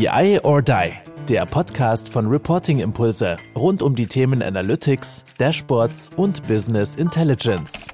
BI or Die, der Podcast von Reporting Impulse rund um die Themen Analytics, Dashboards und Business Intelligence.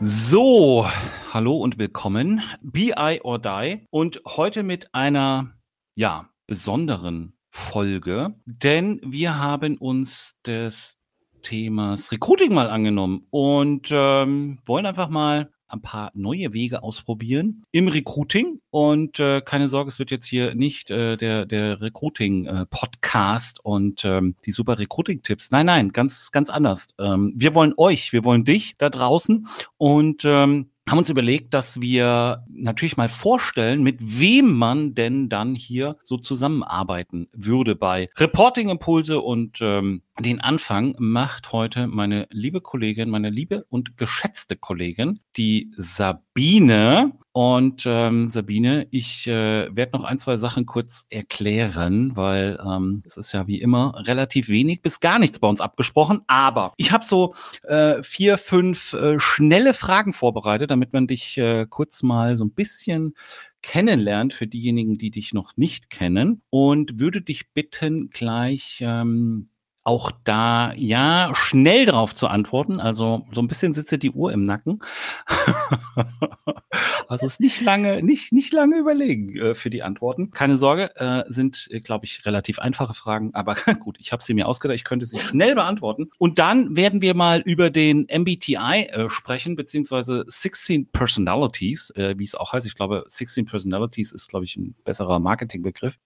So, hallo und willkommen. BI or Die und heute mit einer, ja, besonderen Folge, denn wir haben uns des Themas Recruiting mal angenommen und ähm, wollen einfach mal ein paar neue Wege ausprobieren im Recruiting. Und äh, keine Sorge, es wird jetzt hier nicht äh, der, der Recruiting-Podcast äh, und ähm, die super Recruiting-Tipps. Nein, nein, ganz, ganz anders. Ähm, wir wollen euch, wir wollen dich da draußen und ähm, haben uns überlegt, dass wir natürlich mal vorstellen, mit wem man denn dann hier so zusammenarbeiten würde bei Reporting Impulse und ähm, den Anfang macht heute meine liebe Kollegin, meine liebe und geschätzte Kollegin, die Sabine. Und ähm, Sabine, ich äh, werde noch ein, zwei Sachen kurz erklären, weil ähm, es ist ja wie immer relativ wenig bis gar nichts bei uns abgesprochen. Aber ich habe so äh, vier, fünf äh, schnelle Fragen vorbereitet, damit man dich äh, kurz mal so ein bisschen kennenlernt für diejenigen, die dich noch nicht kennen. Und würde dich bitten, gleich ähm, auch da ja schnell drauf zu antworten. Also so ein bisschen sitzt dir die Uhr im Nacken. also es ist nicht lange, nicht, nicht lange überlegen äh, für die Antworten. Keine Sorge, äh, sind, äh, glaube ich, relativ einfache Fragen, aber gut, ich habe sie mir ausgedacht, ich könnte sie schnell beantworten. Und dann werden wir mal über den MBTI äh, sprechen, beziehungsweise 16 Personalities, äh, wie es auch heißt. Ich glaube, 16 Personalities ist, glaube ich, ein besserer Marketingbegriff.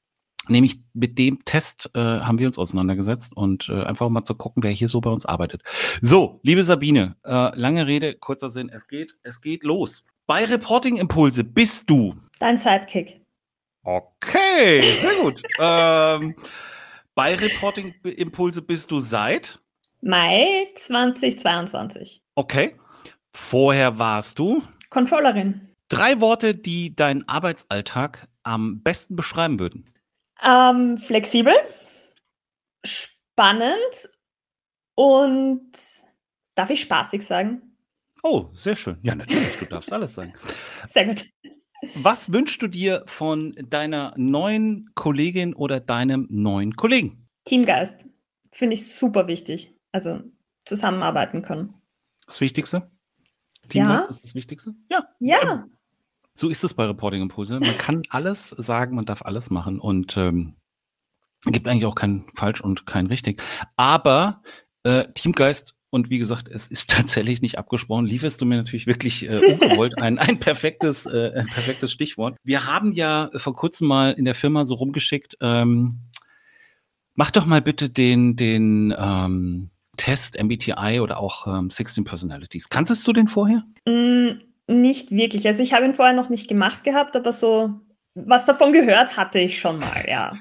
Nämlich mit dem Test äh, haben wir uns auseinandergesetzt und äh, einfach mal zu gucken, wer hier so bei uns arbeitet. So, liebe Sabine, äh, lange Rede, kurzer Sinn, es geht, es geht los. Bei Reporting Impulse bist du. Dein Sidekick. Okay, sehr gut. ähm, bei Reporting Impulse bist du seit Mai 2022. Okay. Vorher warst du Controllerin. Drei Worte, die deinen Arbeitsalltag am besten beschreiben würden. Ähm, flexibel, spannend und darf ich spaßig sagen? Oh, sehr schön. Ja, natürlich, du darfst alles sagen. Sehr gut. Was wünschst du dir von deiner neuen Kollegin oder deinem neuen Kollegen? Teamgeist. Finde ich super wichtig. Also zusammenarbeiten können. Das Wichtigste? Teamgeist ja. ist das Wichtigste? Ja. Ja. So ist es bei Reporting Impulse. Man kann alles sagen, man darf alles machen und ähm, gibt eigentlich auch kein falsch und kein richtig. Aber äh, Teamgeist und wie gesagt, es ist tatsächlich nicht abgesprochen. Lieferst du mir natürlich wirklich äh, ungewollt ein, ein perfektes, äh, ein perfektes Stichwort. Wir haben ja vor kurzem mal in der Firma so rumgeschickt. Ähm, mach doch mal bitte den den ähm, Test MBTI oder auch ähm, 16 Personalities. Kanntest du den vorher? Mm nicht wirklich. Also ich habe ihn vorher noch nicht gemacht gehabt, aber so was davon gehört hatte ich schon mal, ja.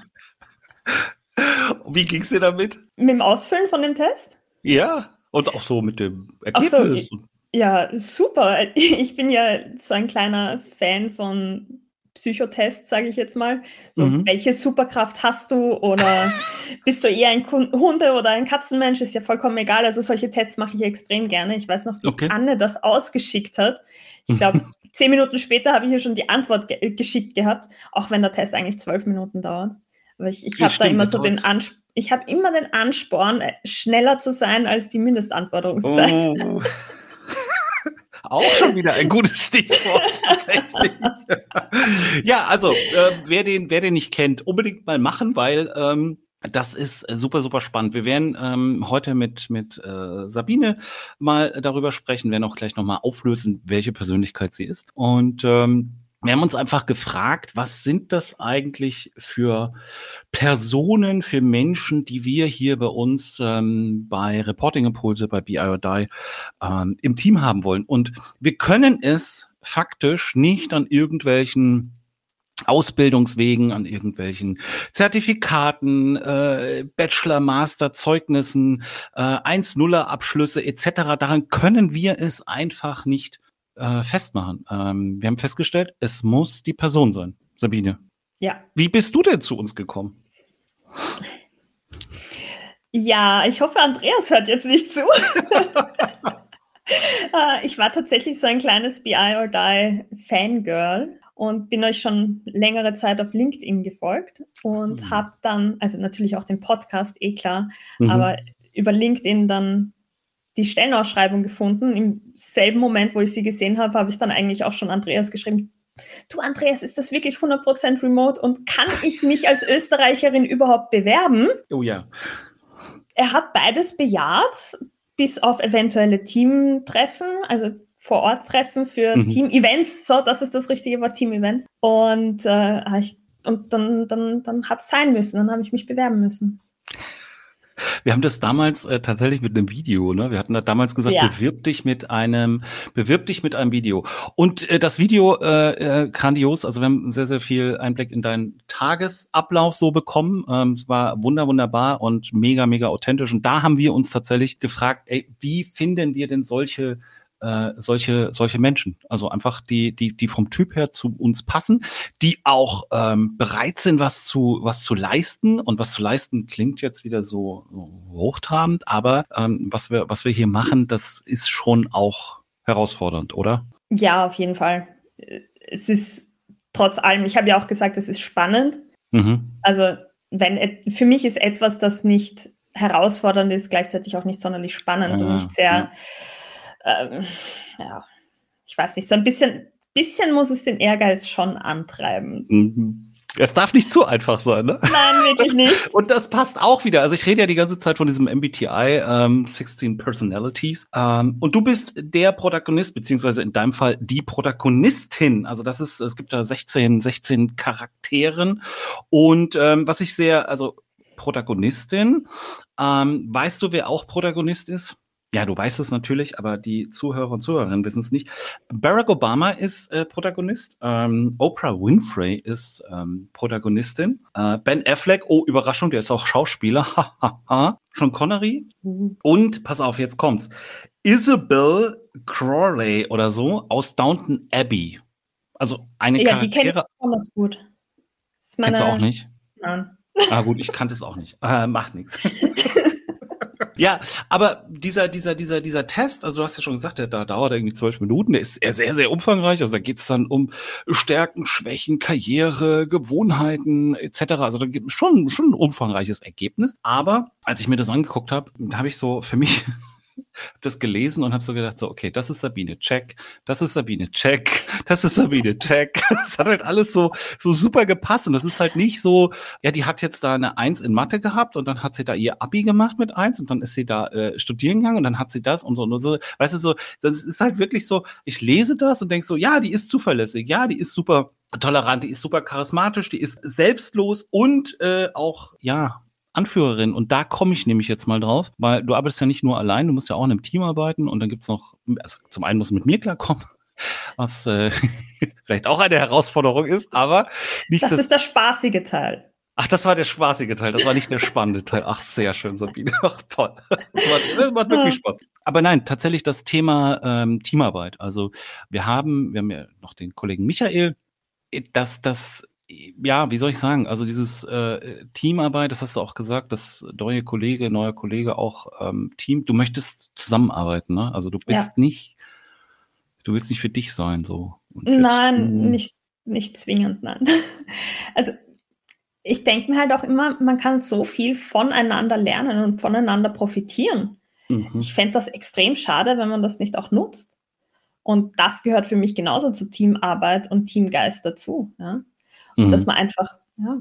Wie ging es dir damit? Mit dem Ausfüllen von dem Test? Ja, und auch so mit dem Ergebnis. So, ja, super. Ich bin ja so ein kleiner Fan von Psychotests, sage ich jetzt mal. So, mhm. welche Superkraft hast du oder bist du eher ein Hunde- oder ein Katzenmensch? Ist ja vollkommen egal. Also solche Tests mache ich extrem gerne. Ich weiß noch, wie okay. Anne das ausgeschickt hat. Ich glaube, zehn Minuten später habe ich ihr schon die Antwort ge geschickt gehabt, auch wenn der Test eigentlich zwölf Minuten dauert. Aber ich, ich habe da immer so den Ansporn, ich habe immer den Ansporn, äh, schneller zu sein als die Mindestanforderungszeit. Oh. Auch schon wieder ein gutes Stichwort tatsächlich. ja, also äh, wer den, wer den nicht kennt, unbedingt mal machen, weil ähm, das ist äh, super, super spannend. Wir werden ähm, heute mit, mit äh, Sabine mal darüber sprechen, werden auch gleich nochmal auflösen, welche Persönlichkeit sie ist. Und ähm, wir haben uns einfach gefragt, was sind das eigentlich für Personen, für Menschen, die wir hier bei uns ähm, bei Reporting Impulse, bei BIODI ähm, im Team haben wollen. Und wir können es faktisch nicht an irgendwelchen Ausbildungswegen, an irgendwelchen Zertifikaten, äh, Bachelor, Master, Zeugnissen, äh, 1-0er Abschlüsse etc. Daran können wir es einfach nicht äh, festmachen. Ähm, wir haben festgestellt, es muss die Person sein. Sabine. Ja. Wie bist du denn zu uns gekommen? Ja, ich hoffe, Andreas hört jetzt nicht zu. Äh, ich war tatsächlich so ein kleines BI or Die Fangirl und bin euch schon längere Zeit auf LinkedIn gefolgt und mhm. habe dann, also natürlich auch den Podcast, eh klar, mhm. aber über LinkedIn dann die Stellenausschreibung gefunden. Im selben Moment, wo ich sie gesehen habe, habe ich dann eigentlich auch schon Andreas geschrieben, du Andreas, ist das wirklich 100% remote und kann ich mich als Österreicherin überhaupt bewerben? Oh ja. Er hat beides bejaht, bis auf eventuelle Teamtreffen, also vor Ort treffen für mhm. Team-Events. So, das ist das richtige Wort, Team-Event. Und, äh, ich, und dann, dann, dann hat es sein müssen. Dann habe ich mich bewerben müssen. Wir haben das damals äh, tatsächlich mit einem Video, ne? Wir hatten da damals gesagt, ja. bewirb dich mit einem, bewirb dich mit einem Video. Und äh, das Video äh, äh, grandios, also wir haben sehr, sehr viel Einblick in deinen Tagesablauf so bekommen. Ähm, es war wunder, wunderbar und mega, mega authentisch. Und da haben wir uns tatsächlich gefragt, ey, wie finden wir denn solche äh, solche, solche Menschen. Also einfach die, die, die vom Typ her zu uns passen, die auch ähm, bereit sind, was zu, was zu leisten. Und was zu leisten klingt jetzt wieder so, so hochtrabend, aber ähm, was wir, was wir hier machen, das ist schon auch herausfordernd, oder? Ja, auf jeden Fall. Es ist trotz allem, ich habe ja auch gesagt, es ist spannend. Mhm. Also wenn für mich ist etwas, das nicht herausfordernd ist, gleichzeitig auch nicht sonderlich spannend ja, und nicht sehr ja ähm, ja, ich weiß nicht, so ein bisschen, bisschen muss es den Ehrgeiz schon antreiben. Mhm. Es darf nicht zu einfach sein, ne? Nein, wirklich nicht. Und das passt auch wieder. Also ich rede ja die ganze Zeit von diesem MBTI, ähm, 16 Personalities. Ähm, und du bist der Protagonist, beziehungsweise in deinem Fall die Protagonistin. Also das ist, es gibt da 16, 16 Charakteren. Und ähm, was ich sehr, also Protagonistin, ähm, weißt du, wer auch Protagonist ist? Ja, du weißt es natürlich, aber die Zuhörer und Zuhörerinnen wissen es nicht. Barack Obama ist äh, Protagonist, ähm, Oprah Winfrey ist ähm, Protagonistin, äh, Ben Affleck, oh Überraschung, der ist auch Schauspieler, Sean Connery mhm. und, pass auf, jetzt kommt's, Isabel Crawley oder so aus Downton Abbey. Also eine ja, Charaktere. Ja, die kenne ich besonders gut. Meine... Kennst du auch nicht? Nein. Ah gut, ich kannte es auch nicht. Äh, macht nichts. Ja, aber dieser, dieser, dieser, dieser Test, also du hast ja schon gesagt, der da dauert irgendwie zwölf Minuten, der ist sehr, sehr umfangreich. Also da geht es dann um Stärken, Schwächen, Karriere, Gewohnheiten etc. Also da gibt es schon, schon ein umfangreiches Ergebnis. Aber als ich mir das angeguckt habe, da habe ich so für mich das gelesen und habe so gedacht, so, okay, das ist Sabine, check, das ist Sabine, check, das ist Sabine, check. Das hat halt alles so, so super gepasst und das ist halt nicht so, ja, die hat jetzt da eine Eins in Mathe gehabt und dann hat sie da ihr Abi gemacht mit Eins und dann ist sie da äh, studieren gegangen und dann hat sie das und so und so. Weißt du, so, das ist halt wirklich so, ich lese das und denk so, ja, die ist zuverlässig, ja, die ist super tolerant, die ist super charismatisch, die ist selbstlos und äh, auch, ja, Anführerin. Und da komme ich nämlich jetzt mal drauf, weil du arbeitest ja nicht nur allein, du musst ja auch in einem Team arbeiten und dann gibt's noch, also zum einen musst du mit mir klarkommen, was äh, vielleicht auch eine Herausforderung ist, aber nicht. Das, das ist der spaßige Teil. Ach, das war der spaßige Teil, das war nicht der spannende Teil. Ach, sehr schön, Sabine. Ach, toll. Das macht, das macht wirklich Spaß. Aber nein, tatsächlich das Thema ähm, Teamarbeit. Also wir haben, wir haben ja noch den Kollegen Michael, dass das ja, wie soll ich sagen? Also dieses äh, Teamarbeit, das hast du auch gesagt, dass neue Kollege, neuer Kollege auch ähm, Team, du möchtest zusammenarbeiten, ne? Also du bist ja. nicht, du willst nicht für dich sein, so. nein, nicht, nicht zwingend, nein. Also ich denke mir halt auch immer, man kann so viel voneinander lernen und voneinander profitieren. Mhm. Ich fände das extrem schade, wenn man das nicht auch nutzt. Und das gehört für mich genauso zu Teamarbeit und Teamgeist dazu. Ja? Mhm. Dass man einfach, ja,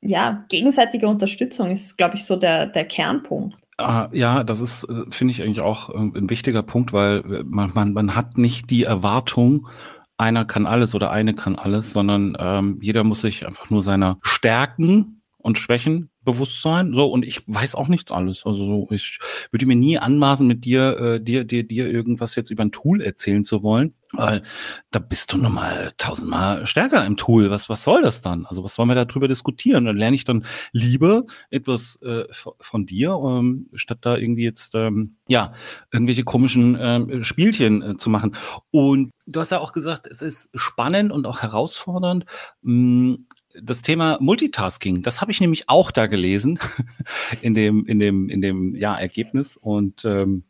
ja, gegenseitige Unterstützung ist, glaube ich, so der, der Kernpunkt. Ah, ja, das ist, äh, finde ich eigentlich auch äh, ein wichtiger Punkt, weil äh, man, man, man hat nicht die Erwartung, einer kann alles oder eine kann alles, sondern ähm, jeder muss sich einfach nur seiner Stärken und Schwächen Bewusstsein. So, und ich weiß auch nichts alles. Also so, ich würde mir nie anmaßen, mit dir, äh, dir, dir, dir irgendwas jetzt über ein Tool erzählen zu wollen. Weil da bist du nochmal tausendmal stärker im Tool. Was, was soll das dann? Also was sollen wir darüber diskutieren? Dann lerne ich dann lieber etwas äh, von dir, ähm, statt da irgendwie jetzt ähm, ja irgendwelche komischen ähm, Spielchen äh, zu machen. Und du hast ja auch gesagt, es ist spannend und auch herausfordernd. Mh, hm, das Thema Multitasking, das habe ich nämlich auch da gelesen in dem, in dem, in dem ja, Ergebnis. Und ähm,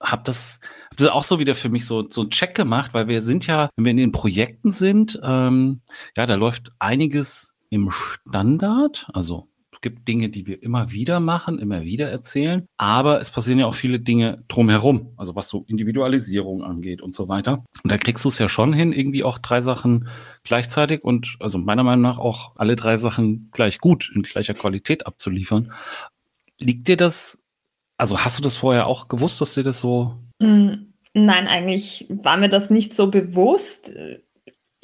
habe das, hab das auch so wieder für mich so, so einen Check gemacht, weil wir sind ja, wenn wir in den Projekten sind, ähm, ja, da läuft einiges im Standard, also gibt Dinge, die wir immer wieder machen, immer wieder erzählen, aber es passieren ja auch viele Dinge drumherum, also was so Individualisierung angeht und so weiter. Und da kriegst du es ja schon hin, irgendwie auch drei Sachen gleichzeitig und also meiner Meinung nach auch alle drei Sachen gleich gut in gleicher Qualität abzuliefern. Liegt dir das, also hast du das vorher auch gewusst, dass dir das so? Mm, nein, eigentlich war mir das nicht so bewusst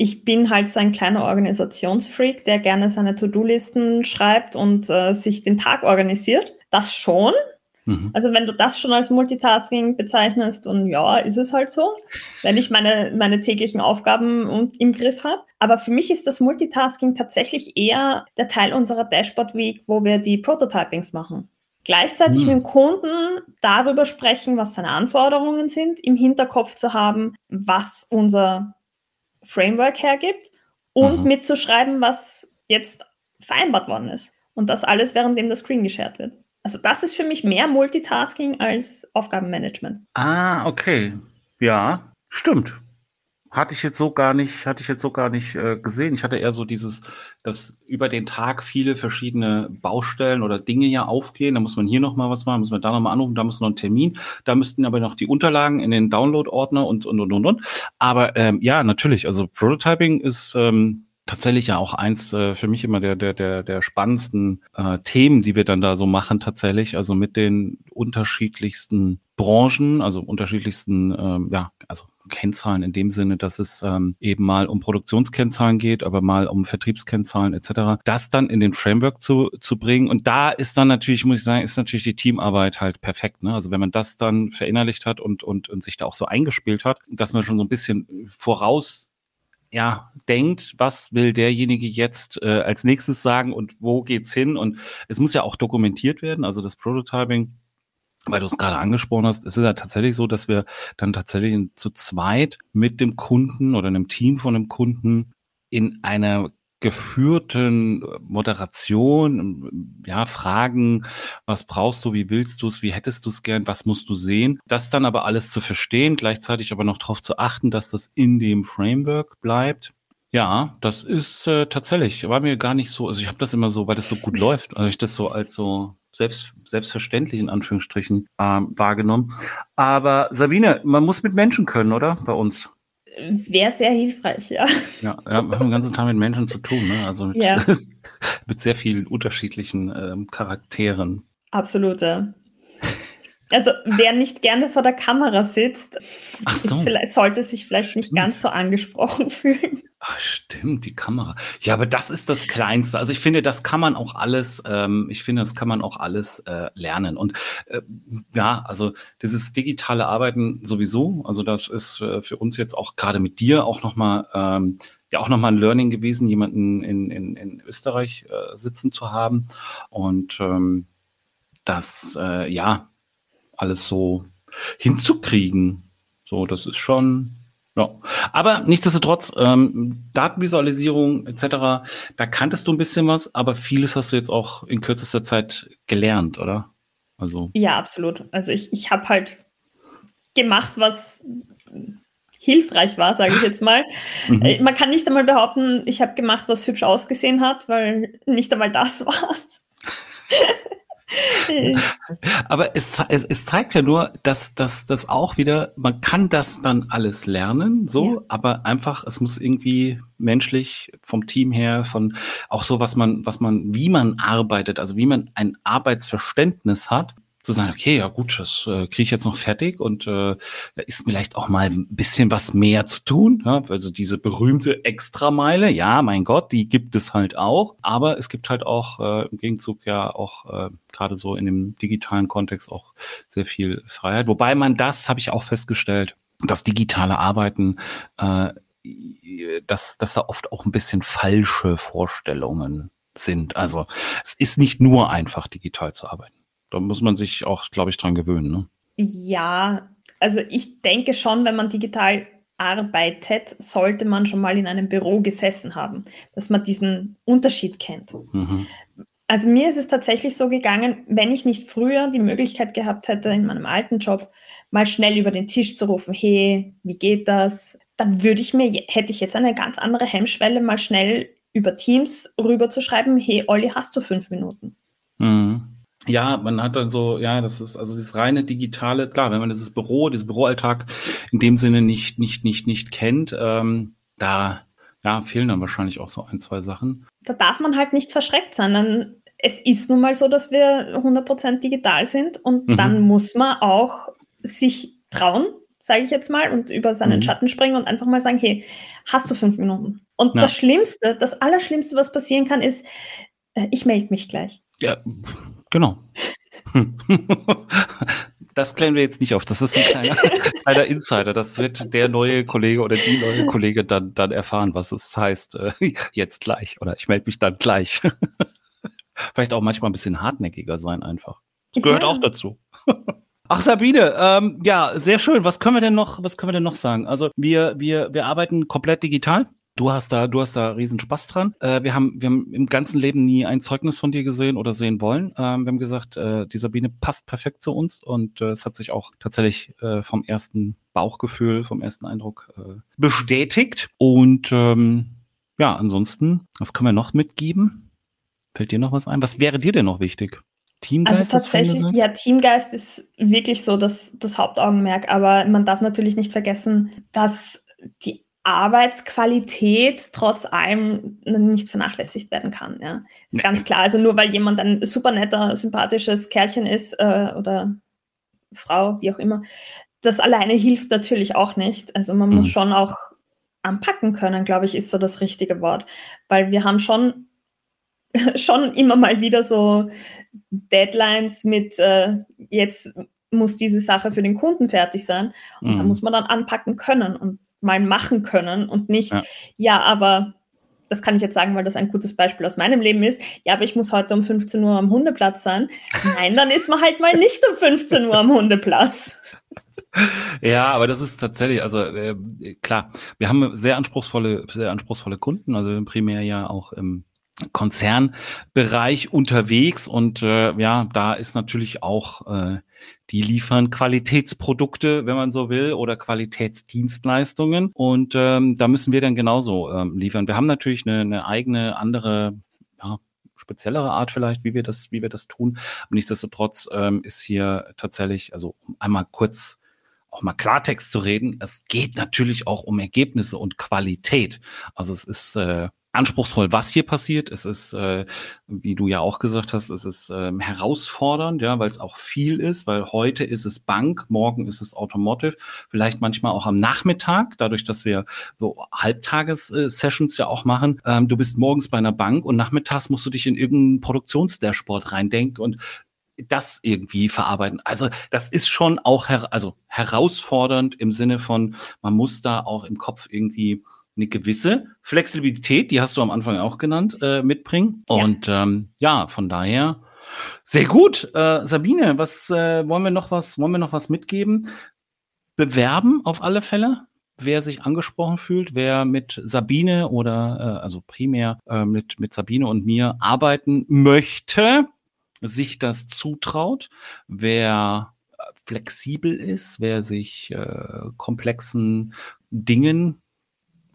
ich bin halt so ein kleiner Organisationsfreak, der gerne seine To-Do-Listen schreibt und äh, sich den Tag organisiert. Das schon. Mhm. Also wenn du das schon als Multitasking bezeichnest und ja, ist es halt so, wenn ich meine, meine täglichen Aufgaben im Griff habe. Aber für mich ist das Multitasking tatsächlich eher der Teil unserer Dashboard Week, wo wir die Prototypings machen. Gleichzeitig mhm. mit dem Kunden darüber sprechen, was seine Anforderungen sind, im Hinterkopf zu haben, was unser Framework hergibt und mhm. mitzuschreiben, was jetzt vereinbart worden ist. Und das alles, währenddem das Screen geshared wird. Also das ist für mich mehr Multitasking als Aufgabenmanagement. Ah, okay. Ja, stimmt. Hatte ich jetzt so gar nicht, hatte ich jetzt so gar nicht äh, gesehen. Ich hatte eher so dieses, dass über den Tag viele verschiedene Baustellen oder Dinge ja aufgehen. Da muss man hier nochmal was machen, muss man da nochmal anrufen, da muss noch ein Termin, da müssten aber noch die Unterlagen in den Download-Ordner und, und, und, und, und. Aber ähm, ja, natürlich, also Prototyping ist ähm, tatsächlich ja auch eins äh, für mich immer der, der, der, der spannendsten äh, Themen, die wir dann da so machen tatsächlich. Also mit den unterschiedlichsten Branchen, also unterschiedlichsten, ähm, ja, also Kennzahlen in dem Sinne, dass es ähm, eben mal um Produktionskennzahlen geht, aber mal um Vertriebskennzahlen etc. Das dann in den Framework zu, zu bringen. Und da ist dann natürlich, muss ich sagen, ist natürlich die Teamarbeit halt perfekt. Ne? Also wenn man das dann verinnerlicht hat und, und, und sich da auch so eingespielt hat, dass man schon so ein bisschen voraus ja, denkt, was will derjenige jetzt äh, als nächstes sagen und wo geht's hin? Und es muss ja auch dokumentiert werden. Also das Prototyping weil du es gerade angesprochen hast, es ist ja tatsächlich so, dass wir dann tatsächlich zu zweit mit dem Kunden oder einem Team von einem Kunden in einer geführten Moderation, ja, Fragen, was brauchst du, wie willst du es, wie hättest du es gern, was musst du sehen, das dann aber alles zu verstehen, gleichzeitig aber noch darauf zu achten, dass das in dem Framework bleibt. Ja, das ist äh, tatsächlich, war mir gar nicht so, also ich habe das immer so, weil das so gut läuft, also ich das so als so selbst, selbstverständlich in Anführungsstrichen äh, wahrgenommen. Aber Sabine, man muss mit Menschen können, oder? Bei uns. Wäre sehr hilfreich, ja. Ja, wir haben den ganzen Tag mit Menschen zu tun, ne? Also mit, ja. mit sehr vielen unterschiedlichen ähm, Charakteren. Absolut, ja. Also wer nicht gerne vor der Kamera sitzt, so. sollte sich vielleicht nicht ganz so angesprochen fühlen. Ach, stimmt, die Kamera. Ja, aber das ist das Kleinste. Also ich finde, das kann man auch alles, ähm, ich finde, das kann man auch alles äh, lernen. Und äh, ja, also dieses digitale Arbeiten sowieso, also das ist äh, für uns jetzt auch gerade mit dir auch nochmal, ähm, ja auch nochmal ein Learning gewesen, jemanden in, in, in Österreich äh, sitzen zu haben. Und ähm, das, äh, ja, alles so hinzukriegen. So, das ist schon, ja. Aber nichtsdestotrotz, ähm, Datenvisualisierung etc., da kanntest du ein bisschen was, aber vieles hast du jetzt auch in kürzester Zeit gelernt, oder? Also. Ja, absolut. Also ich, ich habe halt gemacht, was hilfreich war, sage ich jetzt mal. Mhm. Äh, man kann nicht einmal behaupten, ich habe gemacht, was hübsch ausgesehen hat, weil nicht einmal das war's. Aber es, es, es zeigt ja nur, dass dass das auch wieder, man kann das dann alles lernen, so, ja. aber einfach, es muss irgendwie menschlich vom Team her, von auch so, was man, was man, wie man arbeitet, also wie man ein Arbeitsverständnis hat, zu sagen, okay, ja gut, das äh, kriege ich jetzt noch fertig und äh, da ist vielleicht auch mal ein bisschen was mehr zu tun. Ja? Also diese berühmte Extrameile, ja, mein Gott, die gibt es halt auch. Aber es gibt halt auch äh, im Gegenzug ja auch äh, gerade so in dem digitalen Kontext auch sehr viel Freiheit. Wobei man das, habe ich auch festgestellt, das digitale Arbeiten äh, dass, dass da oft auch ein bisschen falsche Vorstellungen sind. Also es ist nicht nur einfach, digital zu arbeiten. Da muss man sich auch, glaube ich, dran gewöhnen. Ne? Ja, also ich denke schon, wenn man digital arbeitet, sollte man schon mal in einem Büro gesessen haben, dass man diesen Unterschied kennt. Mhm. Also mir ist es tatsächlich so gegangen, wenn ich nicht früher die Möglichkeit gehabt hätte, in meinem alten Job mal schnell über den Tisch zu rufen, hey, wie geht das? Dann würde ich mir, hätte ich jetzt eine ganz andere Hemmschwelle, mal schnell über Teams rüber zu schreiben, hey Olli, hast du fünf Minuten? Mhm. Ja, man hat dann so, ja, das ist also das reine digitale, klar, wenn man dieses Büro, dieses Büroalltag in dem Sinne nicht, nicht, nicht, nicht kennt, ähm, da ja, fehlen dann wahrscheinlich auch so ein, zwei Sachen. Da darf man halt nicht verschreckt sein. Dann, es ist nun mal so, dass wir 100% digital sind und mhm. dann muss man auch sich trauen, sage ich jetzt mal, und über seinen mhm. Schatten springen und einfach mal sagen, hey, hast du fünf Minuten? Und ja. das Schlimmste, das Allerschlimmste, was passieren kann, ist, äh, ich melde mich gleich. Ja, genau. das klären wir jetzt nicht auf. Das ist ein kleiner, kleiner Insider. Das wird der neue Kollege oder die neue Kollege dann, dann erfahren, was es heißt, äh, jetzt gleich oder ich melde mich dann gleich. Vielleicht auch manchmal ein bisschen hartnäckiger sein einfach. Gehört ja. auch dazu. Ach Sabine, ähm, ja, sehr schön. Was können wir denn noch, was können wir denn noch sagen? Also wir, wir, wir arbeiten komplett digital. Du hast da, du hast da riesen Spaß dran. Äh, wir haben, wir haben im ganzen Leben nie ein Zeugnis von dir gesehen oder sehen wollen. Ähm, wir haben gesagt, äh, die Sabine passt perfekt zu uns und äh, es hat sich auch tatsächlich äh, vom ersten Bauchgefühl, vom ersten Eindruck äh, bestätigt. Und ähm, ja, ansonsten, was können wir noch mitgeben? Fällt dir noch was ein? Was wäre dir denn noch wichtig? Teamgeist? Also tatsächlich, ja, Teamgeist ist wirklich so das, das Hauptaugenmerk, aber man darf natürlich nicht vergessen, dass die Arbeitsqualität trotz allem nicht vernachlässigt werden kann. Ja. Ist nee. ganz klar. Also nur weil jemand ein super netter, sympathisches Kerlchen ist äh, oder Frau, wie auch immer, das alleine hilft natürlich auch nicht. Also man mhm. muss schon auch anpacken können, glaube ich, ist so das richtige Wort. Weil wir haben schon, schon immer mal wieder so Deadlines mit äh, jetzt muss diese Sache für den Kunden fertig sein. Und mhm. da muss man dann anpacken können. Und mal machen können und nicht, ja, ja aber das kann ich jetzt sagen, weil das ein gutes Beispiel aus meinem Leben ist. Ja, aber ich muss heute um 15 Uhr am Hundeplatz sein. Nein, dann ist man halt mal nicht um 15 Uhr am Hundeplatz. Ja, aber das ist tatsächlich, also äh, klar, wir haben sehr anspruchsvolle, sehr anspruchsvolle Kunden, also primär ja auch im Konzernbereich unterwegs und äh, ja, da ist natürlich auch äh, die liefern Qualitätsprodukte, wenn man so will, oder Qualitätsdienstleistungen. Und ähm, da müssen wir dann genauso ähm, liefern. Wir haben natürlich eine, eine eigene, andere, ja, speziellere Art vielleicht, wie wir das, wie wir das tun. Aber nichtsdestotrotz ähm, ist hier tatsächlich, also einmal kurz auch mal Klartext zu reden, es geht natürlich auch um Ergebnisse und Qualität. Also es ist äh, anspruchsvoll, was hier passiert. Es ist, äh, wie du ja auch gesagt hast, es ist ähm, herausfordernd, ja, weil es auch viel ist, weil heute ist es Bank, morgen ist es Automotive, vielleicht manchmal auch am Nachmittag, dadurch, dass wir so Halbtages-Sessions ja auch machen. Ähm, du bist morgens bei einer Bank und nachmittags musst du dich in irgendeinen Produktionsdashboard reindenken und das irgendwie verarbeiten. Also das ist schon auch her also herausfordernd im Sinne von, man muss da auch im Kopf irgendwie eine gewisse Flexibilität, die hast du am Anfang auch genannt, äh, mitbringen. Ja. Und ähm, ja, von daher sehr gut. Äh, Sabine, was äh, wollen wir noch was, wollen wir noch was mitgeben? Bewerben auf alle Fälle. Wer sich angesprochen fühlt, wer mit Sabine oder äh, also primär äh, mit, mit Sabine und mir arbeiten möchte, sich das zutraut, wer flexibel ist, wer sich äh, komplexen Dingen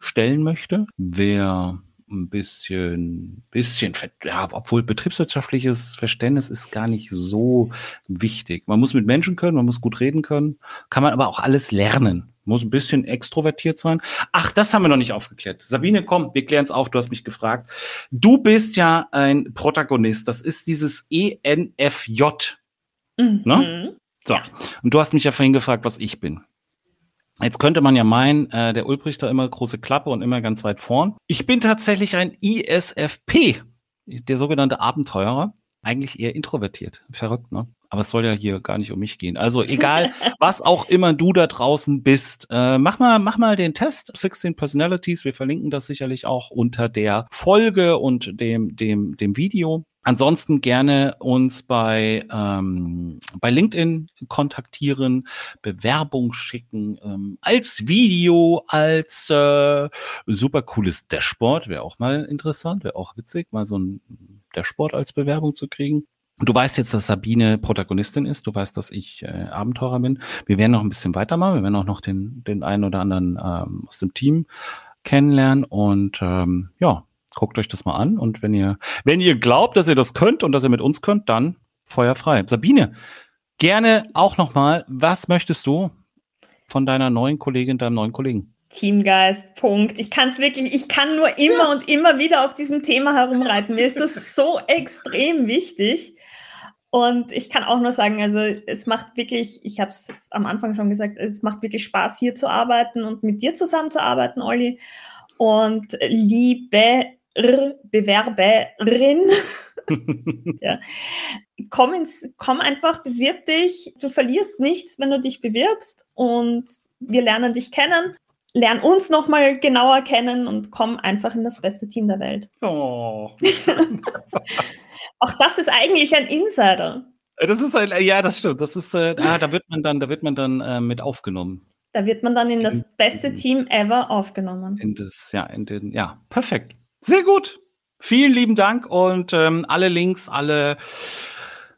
stellen möchte. Wer ein bisschen, bisschen, ja, obwohl betriebswirtschaftliches Verständnis ist gar nicht so wichtig. Man muss mit Menschen können, man muss gut reden können, kann man aber auch alles lernen. Muss ein bisschen extrovertiert sein. Ach, das haben wir noch nicht aufgeklärt. Sabine, komm, wir klären es auf. Du hast mich gefragt. Du bist ja ein Protagonist. Das ist dieses ENFJ. Mhm. Ne? So. Und du hast mich ja vorhin gefragt, was ich bin. Jetzt könnte man ja meinen, äh, der Ulbricht da immer große Klappe und immer ganz weit vorn. Ich bin tatsächlich ein ISFP, der sogenannte Abenteurer. Eigentlich eher introvertiert. Verrückt, ne? Aber es soll ja hier gar nicht um mich gehen. Also egal, was auch immer du da draußen bist, äh, mach mal, mach mal den Test 16 Personalities. Wir verlinken das sicherlich auch unter der Folge und dem, dem, dem Video. Ansonsten gerne uns bei, ähm, bei LinkedIn kontaktieren, Bewerbung schicken, ähm, als Video, als äh, super cooles Dashboard, wäre auch mal interessant, wäre auch witzig, mal so ein Sport als Bewerbung zu kriegen. Du weißt jetzt, dass Sabine Protagonistin ist. Du weißt, dass ich äh, Abenteurer bin. Wir werden noch ein bisschen weitermachen. Wir werden auch noch den, den einen oder anderen ähm, aus dem Team kennenlernen. Und ähm, ja, guckt euch das mal an. Und wenn ihr, wenn ihr glaubt, dass ihr das könnt und dass ihr mit uns könnt, dann feuerfrei. Sabine, gerne auch nochmal, was möchtest du von deiner neuen Kollegin, deinem neuen Kollegen? Teamgeist, Punkt. Ich kann es wirklich, ich kann nur immer ja. und immer wieder auf diesem Thema herumreiten. Mir ist das so extrem wichtig. Und ich kann auch nur sagen, also es macht wirklich, ich habe es am Anfang schon gesagt, es macht wirklich Spaß, hier zu arbeiten und mit dir zusammenzuarbeiten, Olli. Und liebe Bewerberin, ja. komm, ins, komm einfach, bewirb dich. Du verlierst nichts, wenn du dich bewirbst. Und wir lernen dich kennen lern uns nochmal genauer kennen und komm einfach in das beste Team der Welt. Oh. Auch das ist eigentlich ein Insider. Das ist ein, ja, das stimmt. Das ist, äh, ah, da wird man dann, da wird man dann äh, mit aufgenommen. Da wird man dann in das in, beste Team ever aufgenommen. In das, ja, in den, ja, perfekt. Sehr gut. Vielen lieben Dank und ähm, alle Links, alle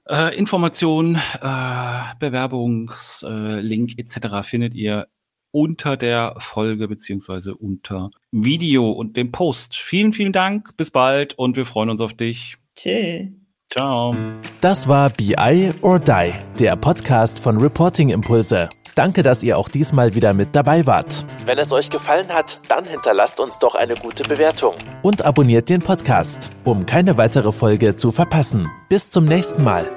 äh, Informationen, äh, Bewerbungslink äh, etc. findet ihr unter der Folge beziehungsweise unter Video und dem Post. Vielen, vielen Dank. Bis bald und wir freuen uns auf dich. Tschüss. Ciao. Das war BI or Die, der Podcast von Reporting Impulse. Danke, dass ihr auch diesmal wieder mit dabei wart. Wenn es euch gefallen hat, dann hinterlasst uns doch eine gute Bewertung und abonniert den Podcast, um keine weitere Folge zu verpassen. Bis zum nächsten Mal.